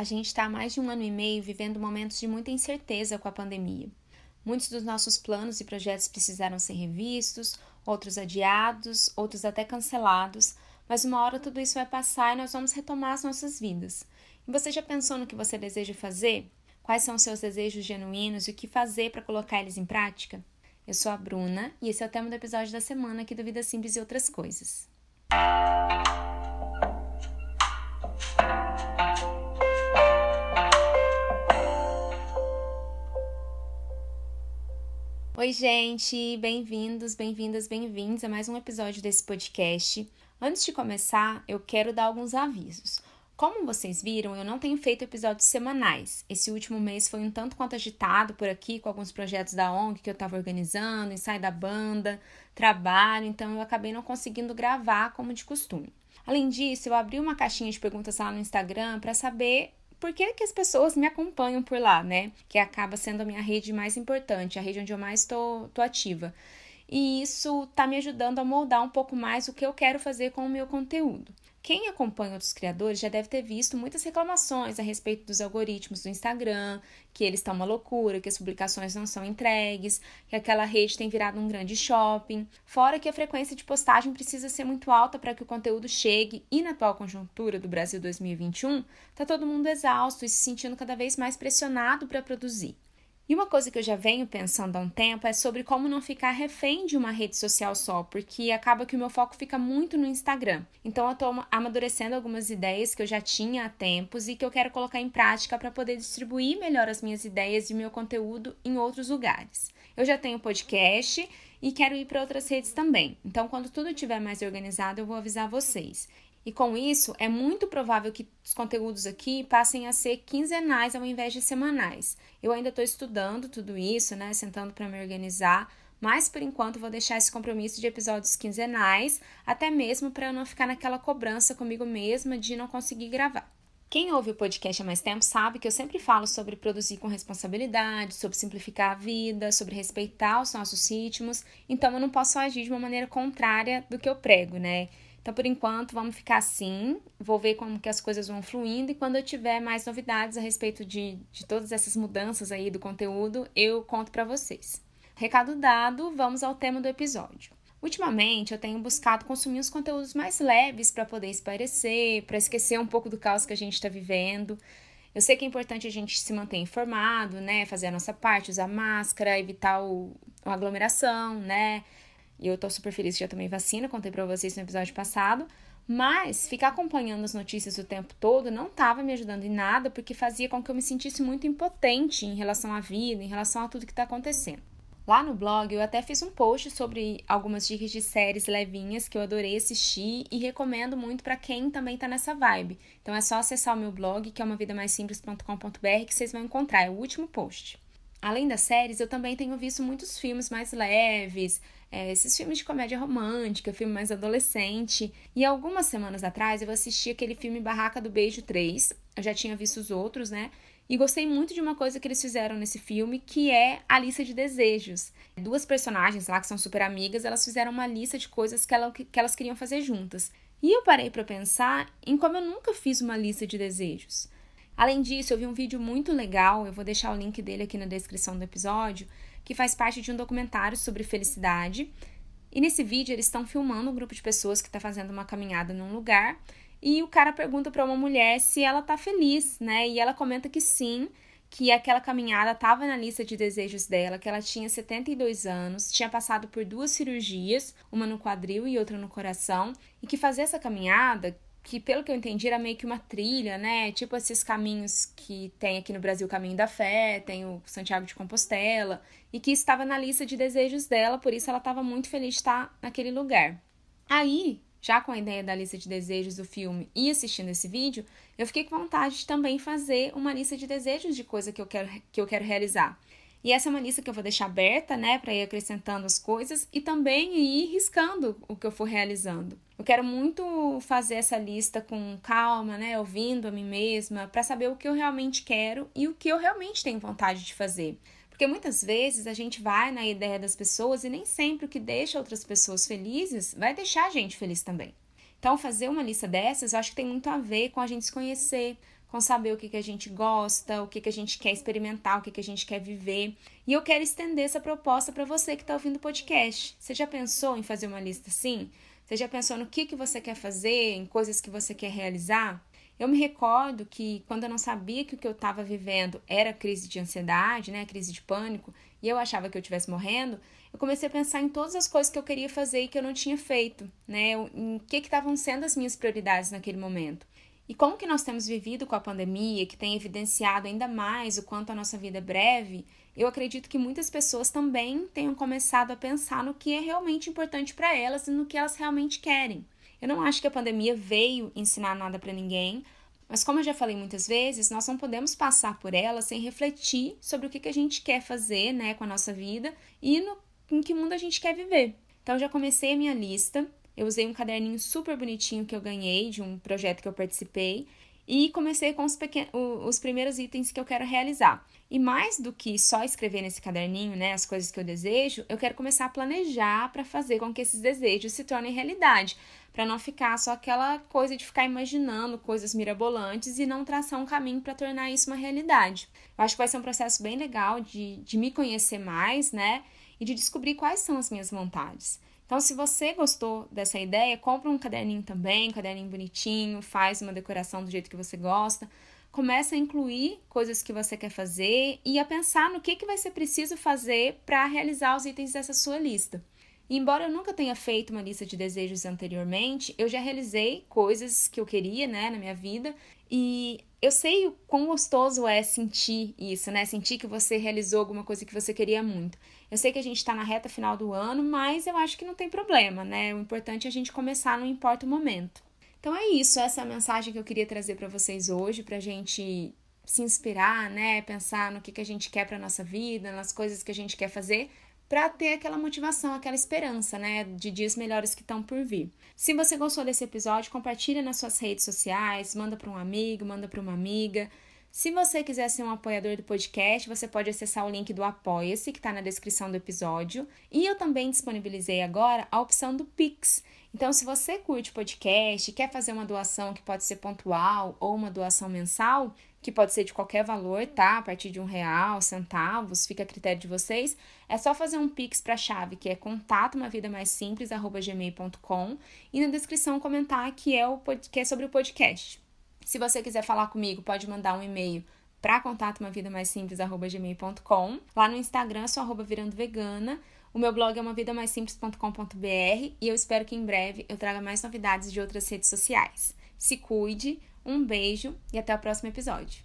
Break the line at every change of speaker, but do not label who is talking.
A gente está há mais de um ano e meio vivendo momentos de muita incerteza com a pandemia. Muitos dos nossos planos e projetos precisaram ser revistos, outros adiados, outros até cancelados, mas uma hora tudo isso vai passar e nós vamos retomar as nossas vidas. E você já pensou no que você deseja fazer? Quais são os seus desejos genuínos e o que fazer para colocar eles em prática? Eu sou a Bruna e esse é o tema do episódio da semana aqui do Vida Simples e Outras Coisas. Oi, gente, bem-vindos, bem-vindas, bem-vindos a mais um episódio desse podcast. Antes de começar, eu quero dar alguns avisos. Como vocês viram, eu não tenho feito episódios semanais. Esse último mês foi um tanto quanto agitado por aqui com alguns projetos da ONG que eu estava organizando, ensaio da banda, trabalho, então eu acabei não conseguindo gravar como de costume. Além disso, eu abri uma caixinha de perguntas lá no Instagram para saber por que, que as pessoas me acompanham por lá, né? Que acaba sendo a minha rede mais importante, a rede onde eu mais estou ativa. E isso está me ajudando a moldar um pouco mais o que eu quero fazer com o meu conteúdo. Quem acompanha outros criadores já deve ter visto muitas reclamações a respeito dos algoritmos do Instagram, que eles estão uma loucura, que as publicações não são entregues, que aquela rede tem virado um grande shopping. Fora que a frequência de postagem precisa ser muito alta para que o conteúdo chegue, e na atual conjuntura do Brasil 2021, está todo mundo exausto e se sentindo cada vez mais pressionado para produzir. E uma coisa que eu já venho pensando há um tempo é sobre como não ficar refém de uma rede social só, porque acaba que o meu foco fica muito no Instagram. Então eu estou amadurecendo algumas ideias que eu já tinha há tempos e que eu quero colocar em prática para poder distribuir melhor as minhas ideias e meu conteúdo em outros lugares. Eu já tenho podcast e quero ir para outras redes também. Então, quando tudo estiver mais organizado, eu vou avisar vocês. E com isso, é muito provável que os conteúdos aqui passem a ser quinzenais ao invés de semanais. Eu ainda estou estudando tudo isso, né? Sentando para me organizar, mas por enquanto vou deixar esse compromisso de episódios quinzenais, até mesmo para eu não ficar naquela cobrança comigo mesma de não conseguir gravar. Quem ouve o podcast há mais tempo sabe que eu sempre falo sobre produzir com responsabilidade, sobre simplificar a vida, sobre respeitar os nossos ritmos, então eu não posso agir de uma maneira contrária do que eu prego, né? Então, por enquanto, vamos ficar assim. Vou ver como que as coisas vão fluindo e quando eu tiver mais novidades a respeito de, de todas essas mudanças aí do conteúdo, eu conto para vocês. Recado dado, vamos ao tema do episódio. Ultimamente, eu tenho buscado consumir os conteúdos mais leves para poder espairecer, para esquecer um pouco do caos que a gente está vivendo. Eu sei que é importante a gente se manter informado, né? Fazer a nossa parte, usar máscara, evitar o, a aglomeração, né? E eu tô super feliz que já tomei vacina, contei pra vocês no episódio passado. Mas ficar acompanhando as notícias o tempo todo não estava me ajudando em nada, porque fazia com que eu me sentisse muito impotente em relação à vida, em relação a tudo que está acontecendo. Lá no blog eu até fiz um post sobre algumas dicas de séries levinhas que eu adorei assistir e recomendo muito para quem também está nessa vibe. Então é só acessar o meu blog, que é umavidamaisimples.com.br, que vocês vão encontrar, é o último post. Além das séries, eu também tenho visto muitos filmes mais leves, é, esses filmes de comédia romântica, filme mais adolescente. E algumas semanas atrás eu assisti aquele filme Barraca do Beijo 3. Eu já tinha visto os outros, né? E gostei muito de uma coisa que eles fizeram nesse filme, que é a lista de desejos. Duas personagens lá que são super amigas, elas fizeram uma lista de coisas que, ela, que elas queriam fazer juntas. E eu parei para pensar em como eu nunca fiz uma lista de desejos. Além disso, eu vi um vídeo muito legal, eu vou deixar o link dele aqui na descrição do episódio, que faz parte de um documentário sobre felicidade. E nesse vídeo eles estão filmando um grupo de pessoas que está fazendo uma caminhada num lugar e o cara pergunta para uma mulher se ela tá feliz, né? E ela comenta que sim, que aquela caminhada estava na lista de desejos dela, que ela tinha 72 anos, tinha passado por duas cirurgias, uma no quadril e outra no coração, e que fazer essa caminhada, que pelo que eu entendi era meio que uma trilha, né? Tipo esses caminhos que tem aqui no Brasil o Caminho da Fé, tem o Santiago de Compostela, e que estava na lista de desejos dela, por isso ela estava muito feliz de estar naquele lugar. Aí, já com a ideia da lista de desejos do filme e assistindo esse vídeo, eu fiquei com vontade de também fazer uma lista de desejos de coisa que eu quero, que eu quero realizar. E essa é uma lista que eu vou deixar aberta, né, para ir acrescentando as coisas e também ir riscando o que eu for realizando. Eu quero muito fazer essa lista com calma, né, ouvindo a mim mesma, para saber o que eu realmente quero e o que eu realmente tenho vontade de fazer. Porque muitas vezes a gente vai na ideia das pessoas e nem sempre o que deixa outras pessoas felizes vai deixar a gente feliz também. Então, fazer uma lista dessas, eu acho que tem muito a ver com a gente se conhecer, com saber o que, que a gente gosta, o que, que a gente quer experimentar, o que, que a gente quer viver. E eu quero estender essa proposta para você que está ouvindo o podcast. Você já pensou em fazer uma lista assim? Você já pensou no que, que você quer fazer, em coisas que você quer realizar? Eu me recordo que quando eu não sabia que o que eu estava vivendo era crise de ansiedade, né, crise de pânico, e eu achava que eu estivesse morrendo, eu comecei a pensar em todas as coisas que eu queria fazer e que eu não tinha feito, né, em que estavam sendo as minhas prioridades naquele momento. E como que nós temos vivido com a pandemia, que tem evidenciado ainda mais o quanto a nossa vida é breve, eu acredito que muitas pessoas também tenham começado a pensar no que é realmente importante para elas e no que elas realmente querem. Eu não acho que a pandemia veio ensinar nada para ninguém, mas como eu já falei muitas vezes, nós não podemos passar por ela sem refletir sobre o que, que a gente quer fazer né, com a nossa vida e no, em que mundo a gente quer viver. Então, já comecei a minha lista eu usei um caderninho super bonitinho que eu ganhei de um projeto que eu participei e comecei com os, os primeiros itens que eu quero realizar. E mais do que só escrever nesse caderninho, né, as coisas que eu desejo, eu quero começar a planejar para fazer com que esses desejos se tornem realidade, para não ficar só aquela coisa de ficar imaginando coisas mirabolantes e não traçar um caminho para tornar isso uma realidade. Eu acho que vai ser um processo bem legal de, de me conhecer mais, né, e de descobrir quais são as minhas vontades. Então, se você gostou dessa ideia, compra um caderninho também, um caderninho bonitinho, faz uma decoração do jeito que você gosta. Começa a incluir coisas que você quer fazer e a pensar no que, que vai ser preciso fazer para realizar os itens dessa sua lista. E embora eu nunca tenha feito uma lista de desejos anteriormente, eu já realizei coisas que eu queria, né, na minha vida, e eu sei o quão gostoso é sentir isso, né? Sentir que você realizou alguma coisa que você queria muito. Eu sei que a gente está na reta final do ano, mas eu acho que não tem problema, né? O importante é a gente começar, não importa o momento. Então é isso, essa é a mensagem que eu queria trazer para vocês hoje, para a gente se inspirar, né? Pensar no que, que a gente quer para nossa vida, nas coisas que a gente quer fazer, para ter aquela motivação, aquela esperança, né, de dias melhores que estão por vir. Se você gostou desse episódio, compartilha nas suas redes sociais, manda para um amigo, manda para uma amiga. Se você quiser ser um apoiador do podcast, você pode acessar o link do Apoia-se, que está na descrição do episódio. E eu também disponibilizei agora a opção do Pix. Então, se você curte podcast, quer fazer uma doação que pode ser pontual ou uma doação mensal, que pode ser de qualquer valor, tá? A partir de um real, centavos, fica a critério de vocês. É só fazer um pix para a chave que é contato uma vida mais simples gmail.com e na descrição comentar que é o que é sobre o podcast. Se você quiser falar comigo, pode mandar um e-mail para contato uma vida mais simples gmail.com. Lá no Instagram, sou arroba virando vegana. O meu blog é uma vida mais simples.com.br e eu espero que em breve eu traga mais novidades de outras redes sociais. Se cuide, um beijo e até o próximo episódio.